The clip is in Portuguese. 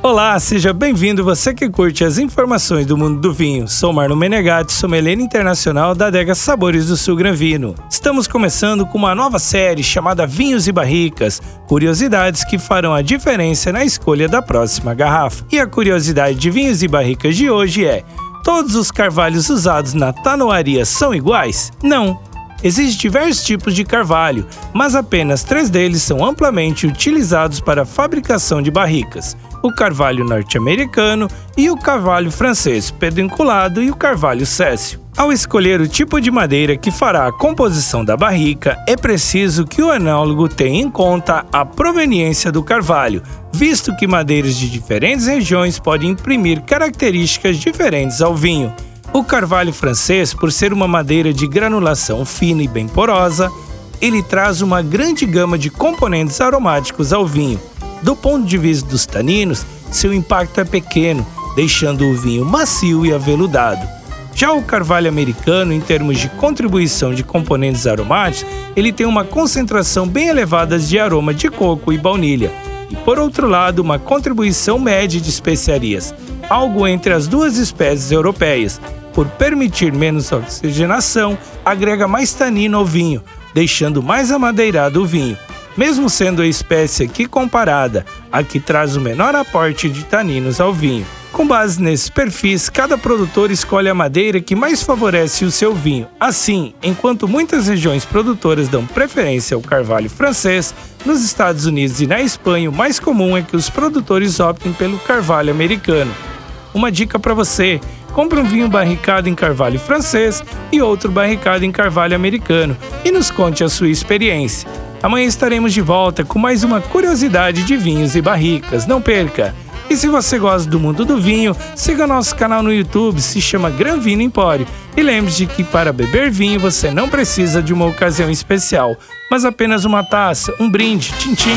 Olá, seja bem-vindo você que curte as informações do mundo do vinho. Sou Marlon Menegatti, sommelier internacional da adega Sabores do Sul Gran Vino. Estamos começando com uma nova série chamada Vinhos e Barricas, curiosidades que farão a diferença na escolha da próxima garrafa. E a curiosidade de Vinhos e Barricas de hoje é: todos os carvalhos usados na tanoaria são iguais? Não. Existem diversos tipos de carvalho, mas apenas três deles são amplamente utilizados para a fabricação de barricas: o carvalho norte-americano e o carvalho francês pedunculado e o carvalho céssio. Ao escolher o tipo de madeira que fará a composição da barrica, é preciso que o anólogo tenha em conta a proveniência do carvalho, visto que madeiras de diferentes regiões podem imprimir características diferentes ao vinho. O carvalho francês, por ser uma madeira de granulação fina e bem porosa, ele traz uma grande gama de componentes aromáticos ao vinho, do ponto de vista dos taninos, seu impacto é pequeno, deixando o vinho macio e aveludado. Já o carvalho americano, em termos de contribuição de componentes aromáticos, ele tem uma concentração bem elevada de aroma de coco e baunilha, e por outro lado, uma contribuição média de especiarias, algo entre as duas espécies europeias. Por permitir menos oxigenação, agrega mais tanino ao vinho, deixando mais amadeirado o vinho mesmo sendo a espécie aqui comparada a que traz o menor aporte de taninos ao vinho. Com base nesses perfis, cada produtor escolhe a madeira que mais favorece o seu vinho. Assim, enquanto muitas regiões produtoras dão preferência ao carvalho francês, nos Estados Unidos e na Espanha o mais comum é que os produtores optem pelo carvalho americano. Uma dica para você: compre um vinho barricado em carvalho francês e outro barricado em carvalho americano e nos conte a sua experiência. Amanhã estaremos de volta com mais uma curiosidade de vinhos e barricas. Não perca! E se você gosta do mundo do vinho, siga nosso canal no YouTube, se chama Gran Vino Empório. E lembre-se que para beber vinho você não precisa de uma ocasião especial, mas apenas uma taça, um brinde, tchim-tchim.